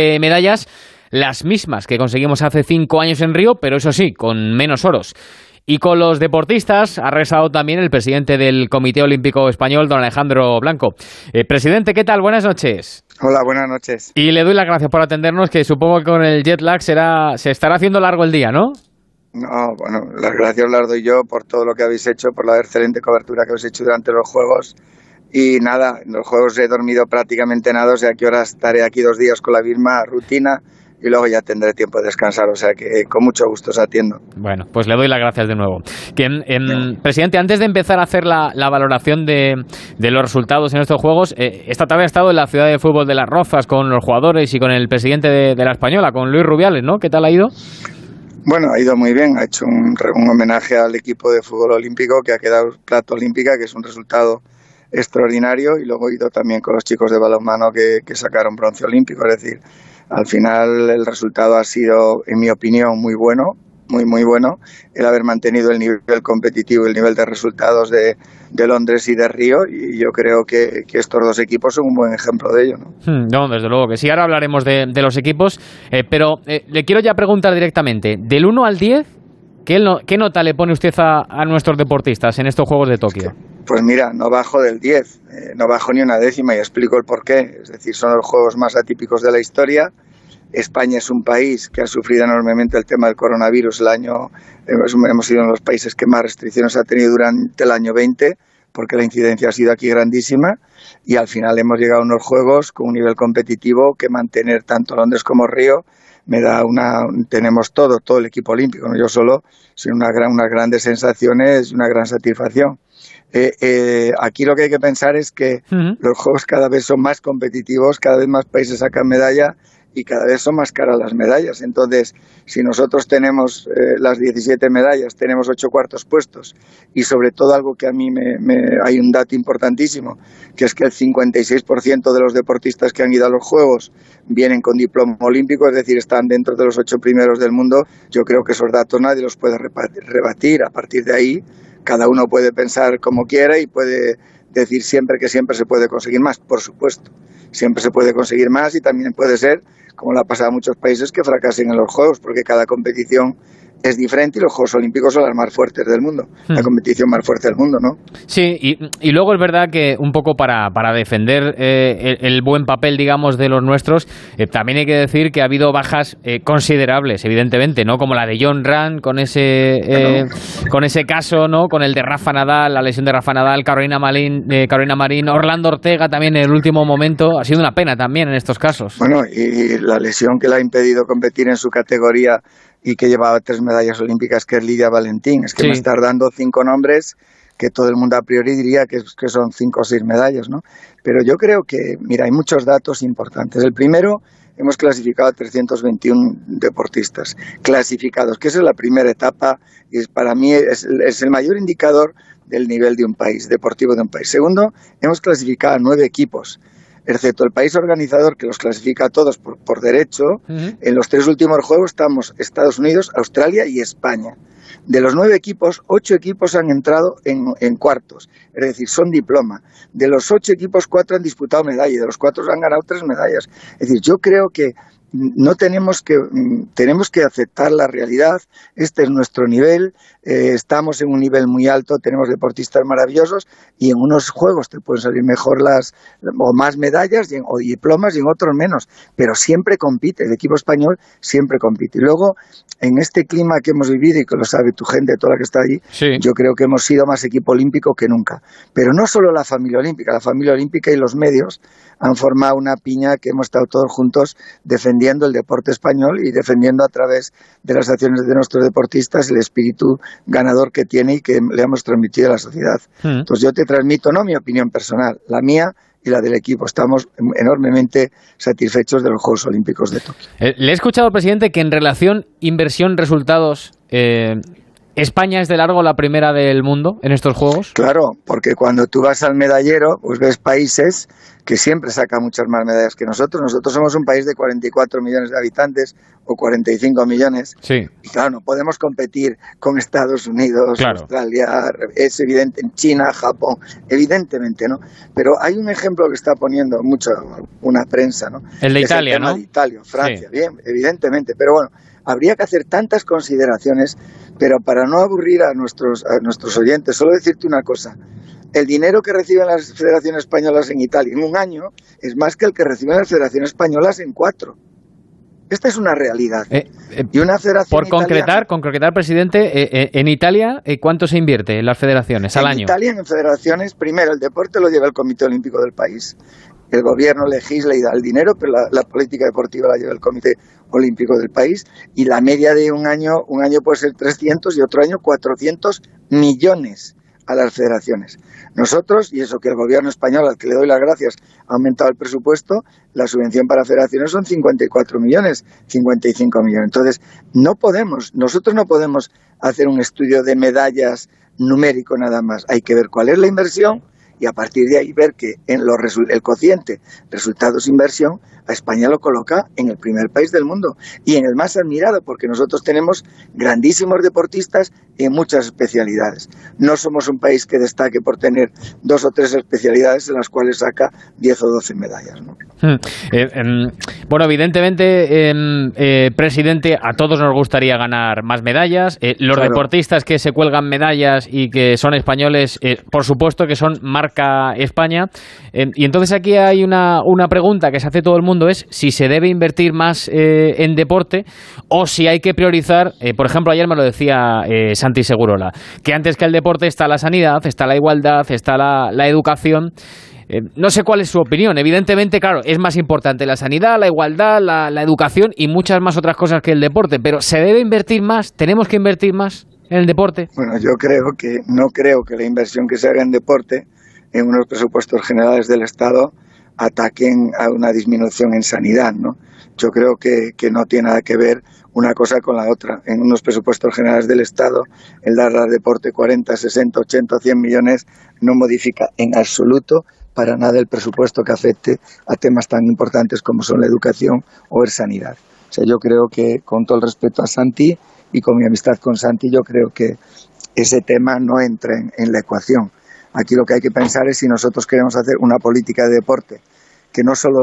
de medallas, las mismas que conseguimos hace cinco años en Río, pero eso sí, con menos oros. Y con los deportistas ha rezado también el presidente del Comité Olímpico Español, don Alejandro Blanco. Eh, presidente, ¿qué tal? Buenas noches. Hola, buenas noches. Y le doy las gracias por atendernos, que supongo que con el jet lag será, se estará haciendo largo el día, ¿no? No, bueno, las gracias las doy yo por todo lo que habéis hecho, por la excelente cobertura que habéis hecho durante los Juegos. Y nada, en los Juegos he dormido prácticamente nada, o sea que ahora estaré aquí dos días con la misma rutina y luego ya tendré tiempo de descansar, o sea que con mucho gusto os atiendo. Bueno, pues le doy las gracias de nuevo. Bien, em, presidente, antes de empezar a hacer la, valoración de, los resultados en estos Juegos, eh, esta tarde ha estado en la ciudad de fútbol de Las Rozas con los jugadores y con el presidente de, de la Española, con Luis Rubiales, ¿no? ¿Qué tal ha ido? Bueno, ha ido muy bien, ha hecho un, homenaje al equipo de fútbol olímpico que ha quedado plata olímpica, que es un resultado extraordinario, y luego ha ido también con los chicos de balonmano que, que sacaron bronce olímpico, es decir, al final el resultado ha sido, en mi opinión, muy bueno, muy, muy bueno, el haber mantenido el nivel competitivo el nivel de resultados de, de Londres y de Río, y yo creo que, estos dos equipos son un buen ejemplo de ello. No, hmm, no desde luego que sí, ahora hablaremos de, los equipos, eh, pero eh, le quiero ya preguntar directamente, del 1 al 10, ¿qué, ¿qué, nota le pone usted a, a, nuestros deportistas en estos Juegos de Tokio? Pues mira, no bajo del 10, eh, no bajo ni una décima y explico el porqué. Es decir, son los juegos más atípicos de la historia. España es un país que ha sufrido enormemente el tema del coronavirus. El año hemos, sido uno de los países que más restricciones ha tenido durante el año 20 porque la incidencia ha sido aquí grandísima y al final hemos llegado a unos juegos con un nivel competitivo que mantener tanto Londres como Río me da una tenemos todo todo el equipo olímpico no yo solo sino una gran, unas grandes sensaciones y una gran satisfacción eh, eh, aquí lo que hay que pensar es que los juegos cada vez son más competitivos, cada vez más países sacan medalla y cada vez son más caras las medallas. Entonces, si nosotros tenemos eh, las 17 medallas, tenemos ocho cuartos puestos y sobre todo algo que a mí me, hay un dato importantísimo, que es que el 56% de los deportistas que han ido a los Juegos vienen con diploma olímpico, es decir, están dentro de los ocho primeros del mundo. Yo creo que esos datos nadie los puede rebatir. A partir de ahí, cada uno puede pensar como quiera y puede decir siempre que siempre se puede conseguir más, por supuesto. Siempre se puede conseguir más y también puede ser, como le ha pasado a muchos países, que fracasen en los Juegos, porque cada competición es diferente y los Juegos Olímpicos son las más fuertes del mundo, la hmm. competición más fuerte del mundo, ¿no? Sí, y, luego es verdad que un poco para, para defender eh, el, buen papel, digamos, de los nuestros, eh, también hay que decir que ha habido bajas eh, considerables, evidentemente, ¿no? Como la de John Rand con ese, con ese caso, ¿no? Con el de Rafa Nadal, la lesión de Rafa Nadal, Carolina Marín, Carolina Marín, Orlando Ortega también en el último momento, ha sido una pena también en estos casos. Bueno, y la lesión que le ha impedido competir en su categoría y que llevaba tres medallas olímpicas, que es Lidia Valentín. Es que me estás dando cinco nombres que todo el mundo a priori diría que, que son cinco o seis medallas, ¿no? Pero yo creo que, mira, hay muchos datos importantes. El primero, hemos clasificado a 321 deportistas clasificados, que esa es la primera etapa y para mí es, es, el mayor indicador del nivel de un país, deportivo de un país. Segundo, hemos clasificado a nueve equipos excepto el país organizador que los clasifica a todos por, por derecho, en los tres últimos juegos estamos Estados Unidos, Australia y España. De los nueve equipos, ocho equipos han entrado en, en, cuartos, es decir, son diploma. De los ocho equipos, cuatro han disputado medalla y de los cuatro han ganado tres medallas. Es decir, yo creo que no tenemos que, mm, tenemos que aceptar la realidad, este es nuestro nivel, eh, estamos en un nivel muy alto, tenemos deportistas maravillosos y en unos juegos te pueden salir mejor las o más medallas o diplomas y en otros menos, pero siempre compite, el equipo español siempre compite. Y luego, en este clima que hemos vivido y que lo sabe tu gente, toda la que está allí, yo creo que hemos sido más equipo olímpico que nunca. Pero no solo la familia olímpica, la familia olímpica y los medios han formado una piña que hemos estado todos juntos defendiendo el deporte español y defendiendo a través de las acciones de nuestros deportistas el espíritu ganador que tiene y que le hemos transmitido a la sociedad. Hmm. Entonces yo te transmito no mi opinión personal, la mía y la del equipo. Estamos enormemente satisfechos de los Juegos Olímpicos de Tokio. Eh, le he escuchado, presidente, que en relación inversión-resultados, eh, ¿España es de largo la primera del mundo en estos Juegos? Claro, porque cuando tú vas al medallero, pues ves países que siempre sacan muchas más medallas que nosotros. Nosotros somos un país de 44 millones de habitantes o 45 millones. Sí. Y claro, no podemos competir con Estados Unidos, Australia, es evidente, en China, Japón, evidentemente, ¿no? Pero hay un ejemplo que está poniendo mucho una prensa, ¿no? El de Italia, ¿no? de Italia, Francia, bien, evidentemente. Pero bueno, habría que hacer tantas consideraciones, pero para no aburrir a nuestros, a nuestros oyentes, solo decirte una cosa el dinero que reciben las federaciones españolas en Italia en un año es más que el que reciben las federaciones españolas en cuatro. Esta es una realidad. Eh, eh, y una federación por concretar, concretar, presidente, eh, en Italia, ¿cuánto se invierte en las federaciones al año? En Italia, en federaciones, primero el deporte lo lleva el Comité Olímpico del país. El gobierno legisla y da el dinero, pero la, política deportiva la lleva el Comité Olímpico del país. Y la media de un año, un año puede ser 300 y otro año 400 millones a las federaciones. Nosotros, y eso que el gobierno español, al que le doy las gracias, ha aumentado el presupuesto, la subvención para federaciones son 54 millones, 55 millones. Entonces, no podemos, nosotros no podemos hacer un estudio de medallas numérico nada más. Hay que ver cuál es la inversión y a partir de ahí ver que en los el cociente resultados-inversión a España lo coloca en el primer país del mundo y en el más admirado porque nosotros tenemos grandísimos deportistas en muchas especialidades. No somos un país que destaque por tener dos o tres especialidades en las cuales saca 10 o 12 medallas. Hmm. Eh, bueno, evidentemente, em, eh, presidente, a todos nos gustaría ganar más medallas. Eh, los deportistas que se cuelgan medallas y que son españoles, por supuesto que son España. Em, y entonces aquí hay una, una pregunta que se hace todo el mundo es si se debe invertir más eh, en deporte o si hay que priorizar, eh, por ejemplo, ayer me lo decía eh, Santi Segurola, que antes que el deporte está la sanidad, está la igualdad, está la, educación. no sé cuál es su opinión. Evidentemente, claro, es más importante la sanidad, la igualdad, la, la, educación y muchas más otras cosas que el deporte. Pero ¿se debe invertir más? ¿Tenemos que invertir más en el deporte? Bueno, yo creo que no creo que la inversión que se haga en deporte en unos presupuestos generales del Estado ataquen a una disminución en sanidad, ¿no? Yo creo que, que, no tiene nada que ver una cosa con la otra. En unos presupuestos generales del Estado, el dar al deporte 40, 60, 80, 100 millones no modifica en absoluto para nada el presupuesto que afecte a temas tan importantes como son la educación o la sanidad. O sea, yo creo que, con todo el respeto a Santi y con mi amistad con Santi, yo creo que ese tema no entra en la ecuación. Aquí lo que hay que pensar es si nosotros queremos hacer una política de deporte que no solo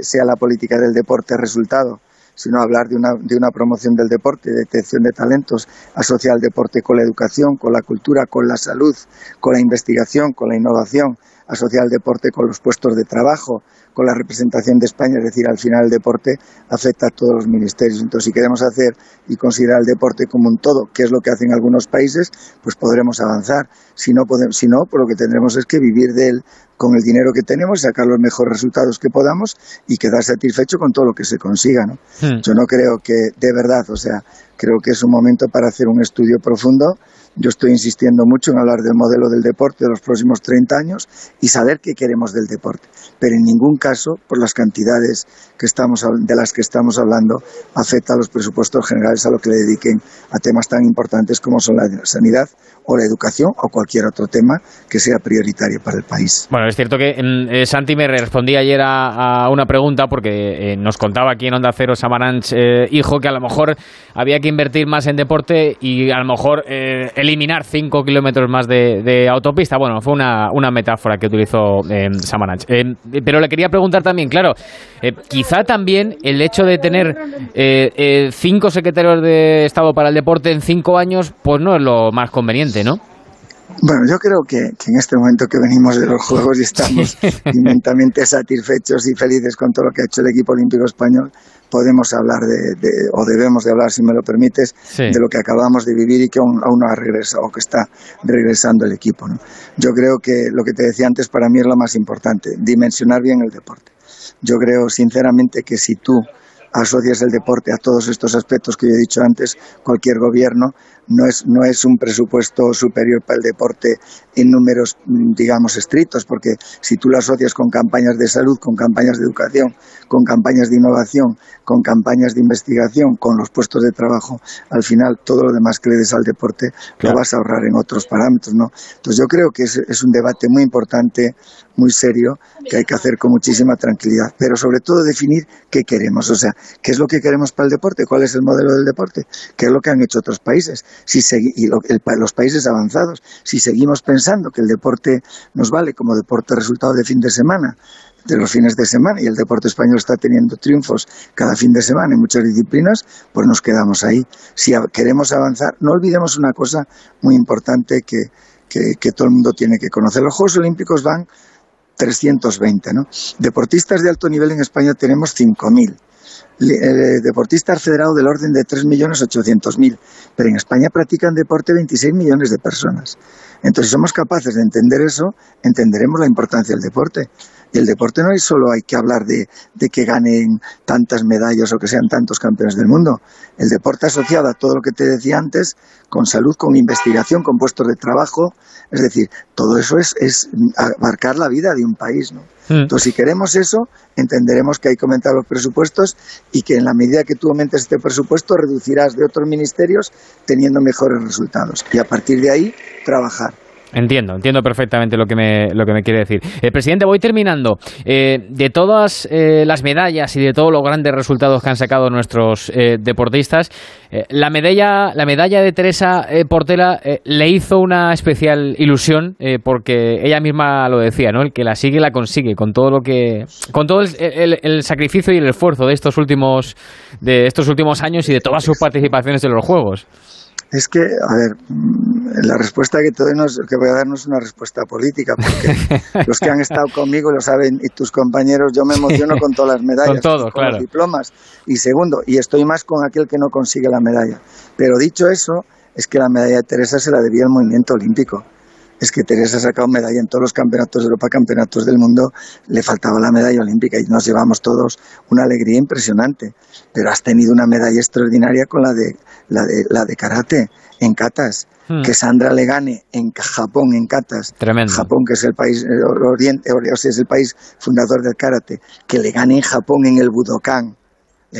sea la política del deporte resultado, sino hablar de una, de una promoción del deporte, de detección de talentos, asociar el deporte con la educación, con la cultura, con la salud, con la investigación, con la innovación, asociar el deporte con los puestos de trabajo, con la representación de España, es decir, al final el deporte afecta a todos los ministerios. Entonces, si queremos hacer y considerar el deporte como un todo, que es lo que hacen algunos países, pues podremos avanzar. Si no, podemos, si no pues lo que tendremos es que vivir de él con el dinero que tenemos, sacar los mejores resultados que podamos y quedar satisfecho con todo lo que se consiga. ¿no? Hmm. Yo no creo que, de verdad, o sea, creo que es un momento para hacer un estudio profundo yo estoy insistiendo mucho en hablar del modelo del deporte de los próximos 30 años y saber qué queremos del deporte. Pero en ningún caso, por las cantidades que estamos, de las que estamos hablando, afecta a los presupuestos generales a lo que le dediquen a temas tan importantes como son la sanidad o la educación o cualquier otro tema que sea prioritario para el país. Bueno, es cierto que mm, eh, Santi me respondía ayer a, una pregunta porque eh, nos contaba aquí en Onda Cero Samaranch, eh, hijo, que a lo mejor había que invertir más en deporte y a lo mejor eliminar 5 kilómetros más de, autopista. Bueno, fue una, una metáfora que utilizó Samaranch. pero le quería preguntar también, claro, quizá también el hecho de tener cinco secretarios de Estado para el deporte en cinco años, pues no es lo más conveniente. ¿no? Bueno, yo creo que, en este momento que venimos de los Juegos y estamos inmensamente satisfechos y felices con todo lo que ha hecho el equipo olímpico español, podemos hablar de, o debemos de hablar, si me lo permites, de lo que acabamos de vivir y que aún, no ha regresado o que está regresando el equipo. Yo creo que lo que te decía antes para mí es lo más importante, dimensionar bien el deporte. Yo creo sinceramente que si tú asocias el deporte a todos estos aspectos que yo he dicho antes, cualquier gobierno no es, no es un presupuesto superior para el deporte en números, mm, digamos, estrictos, porque si tú lo asocias con campañas de salud, con campañas de educación, con campañas de innovación, con campañas de investigación, con los puestos de trabajo, al final todo lo demás que le des al deporte lo vas a ahorrar en otros parámetros, ¿no? Entonces yo creo que es, es un debate muy importante, muy serio, que hay que hacer con muchísima tranquilidad, pero sobre todo definir qué queremos, o sea, qué es lo que queremos para el deporte, cuál es el modelo del deporte, qué es lo que han hecho otros países si y los países avanzados. Si seguimos pensando que el deporte nos vale como deporte resultado de fin de semana, de los fines de semana y el deporte español está teniendo triunfos cada fin de semana en muchas disciplinas, pues nos quedamos ahí. Si queremos avanzar, no olvidemos una cosa muy importante que, que todo el mundo tiene que conocer. Los Juegos Olímpicos van 320, ¿no? Deportistas de alto nivel en España tenemos 5.000 eh, deportistas federados del orden de 3.800.000, pero en España practican deporte 26 millones de personas. Entonces, si somos capaces de entender eso, entenderemos la importancia del deporte. Y el deporte no es solo hay que hablar de, de, que ganen tantas medallas o que sean tantos campeones del mundo. El deporte asociado a todo lo que te decía antes, con salud, con investigación, con puestos de trabajo, es decir, todo eso es, es abarcar la vida de un país. ¿no? Hmm. Entonces, si queremos eso, entenderemos que hay que aumentar los presupuestos y que en la medida que tú aumentes este presupuesto, reducirás de otros ministerios teniendo mejores resultados. Y a partir de ahí, trabajar. Entiendo, entiendo perfectamente lo que me, lo que me quiere decir. Eh, presidente, voy terminando. Eh, de todas eh, las medallas y de todos los grandes resultados que han sacado nuestros eh, deportistas, la, medalla, la medalla de Teresa Portela le hizo una especial ilusión porque ella misma lo decía, ¿no? El que la sigue la consigue con todo lo que, con todo el, el, sacrificio y el esfuerzo de estos últimos, de estos últimos años y de todas sus participaciones en los Juegos. Es que, a ver, mm, la respuesta que, te doy que voy a dar no es una respuesta política, porque los que han estado conmigo lo saben y tus compañeros, yo me emociono con todas las medallas, con, con los diplomas. Y segundo, y estoy más con aquel que no consigue la medalla. Pero dicho eso, es que la medalla de Teresa se la debía al movimiento olímpico es que Teresa ha sacado medalla en todos los campeonatos de Europa, campeonatos del mundo, le faltaba la medalla olímpica y nos llevamos todos una alegría impresionante. Pero has tenido una medalla extraordinaria con la de, la de, la de karate en katas. Hmm. Que Sandra le gane en Japón, en katas. Tremendo. Japón, que es el país, oriente, o sea, es el país fundador del karate. Que le gane en Japón en el Budokan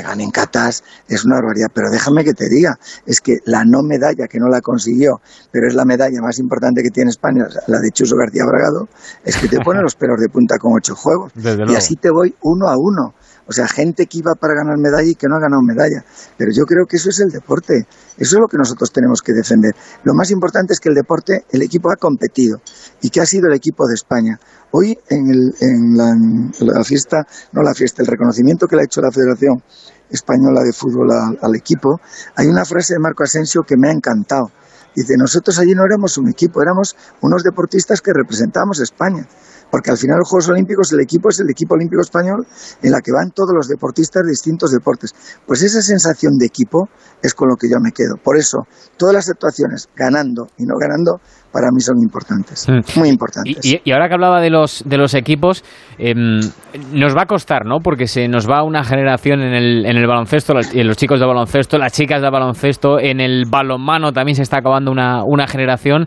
ganen catas, es una barbaridad. Pero déjame que te diga, es que la no medalla, que no la consiguió, pero es la medalla más importante que tiene España, la de Chuso García Bragado, es que te pone los pelos de punta con ocho juegos. y así te voy uno a uno. O sea, gente que iba para ganar medalla y que no ha ganado medalla. Pero yo creo que eso es el deporte. Eso es lo que nosotros tenemos que defender. Lo más importante es que el deporte, el equipo ha competido y que ha sido el equipo de España. Hoy en, la, fiesta, no la fiesta, el reconocimiento que le ha hecho la Federación Española de Fútbol al, equipo, hay una frase de Marco Asensio que me ha encantado. Dice, nosotros allí no éramos un equipo, éramos unos deportistas que representábamos España porque al final los Juegos Olímpicos el equipo es el equipo olímpico español en la que van todos los deportistas de distintos deportes. Pues esa sensación de equipo es con lo que yo me quedo. Por eso, todas las actuaciones, ganando y no ganando, para mí son importantes, mm. muy importantes. Y, ahora que hablaba de los, de los equipos, em, nos va a costar, ¿no? Porque se nos va una generación en el, en el baloncesto, en los chicos de baloncesto, las chicas de baloncesto, en el balonmano también se está acabando una, una generación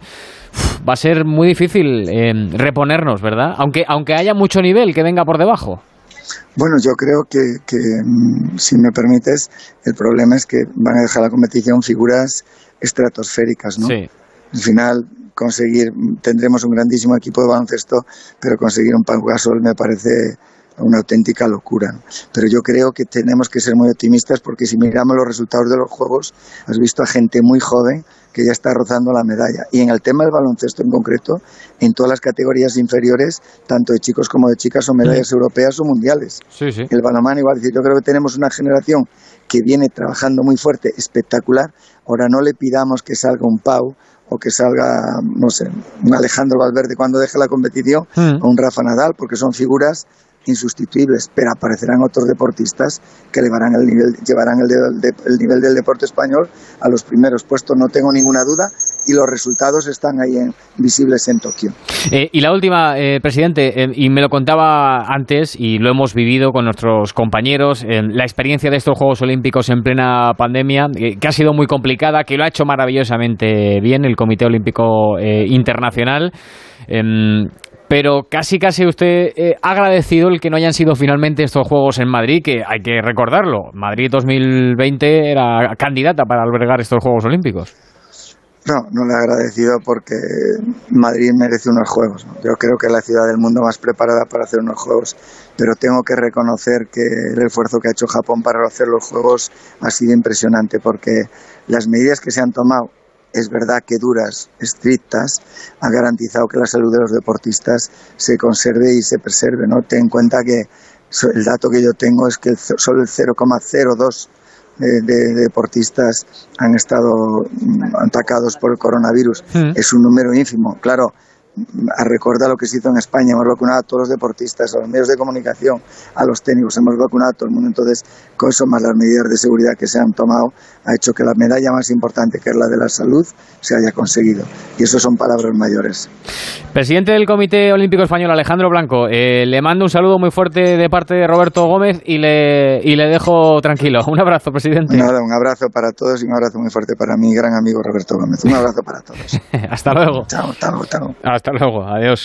va a ser muy difícil eh, reponernos, ¿verdad? Aunque, aunque haya mucho nivel que venga por debajo. Bueno, yo creo que, mm, si me permites, el problema es que van a dejar la competición figuras estratosféricas, ¿no? Sí. Al final, conseguir, tendremos un grandísimo equipo de baloncesto, pero conseguir un Pau Gasol me parece una auténtica locura. Pero yo creo que tenemos que ser muy optimistas porque si miramos los resultados de los Juegos, has visto a gente muy joven que ya está rozando la medalla. Y en el tema del baloncesto en concreto, en todas las categorías inferiores, tanto de chicos como de chicas, son medallas europeas o mundiales. Sí, sí. El balonmano igual. Yo creo que tenemos una generación que viene trabajando muy fuerte, espectacular. Ahora no le pidamos que salga un Pau o que salga, no sé, un Alejandro Valverde cuando deje la competición mm. o un Rafa Nadal, porque son figuras insustituibles, pero aparecerán otros deportistas que llevarán el nivel, llevarán el, nivel del deporte español a los primeros puestos, no tengo ninguna duda, y los resultados están ahí visibles en Tokio. Eh, y la última, eh, presidente, eh, y me lo contaba antes y lo hemos vivido con nuestros compañeros, la experiencia de estos Juegos Olímpicos en plena pandemia, que ha sido muy complicada, que lo ha hecho maravillosamente bien el Comité Olímpico Internacional. Pero casi casi usted ha agradecido el que no hayan sido finalmente estos Juegos en Madrid, que hay que recordarlo, Madrid 2020 era candidata para albergar estos Juegos Olímpicos. No, no le he agradecido porque Madrid merece unos juegos. Yo creo que es la ciudad del mundo más preparada para hacer unos juegos, pero tengo que reconocer que el esfuerzo que ha hecho Japón para hacer los juegos ha sido impresionante porque las medidas que se han tomado, es verdad que duras, estrictas, han garantizado que la salud de los deportistas se conserve y se preserve. ¿no? Ten en cuenta que el dato que yo tengo es que solo el 0,02 de, deportistas han estado atacados por el coronavirus. Mm. Es un número ínfimo. Claro, a recordar lo que se hizo en España, hemos vacunado a todos los deportistas, a los medios de comunicación, a los técnicos, hemos vacunado a todo el mundo. Entonces, con eso más las medidas de seguridad que se han tomado, ha hecho que la medalla más importante, que es la de la salud, se haya conseguido. Y eso son palabras mayores. Presidente del Comité Olímpico Español, Alejandro Blanco, eh, le mando un saludo muy fuerte de parte de Roberto Gómez y le, y le dejo tranquilo. Un abrazo, presidente. Nada, un abrazo para todos y un abrazo muy fuerte para mi gran amigo Roberto Gómez. Un abrazo para todos. hasta luego. Chao, hasta luego. Hasta luego. Hasta luego, adiós.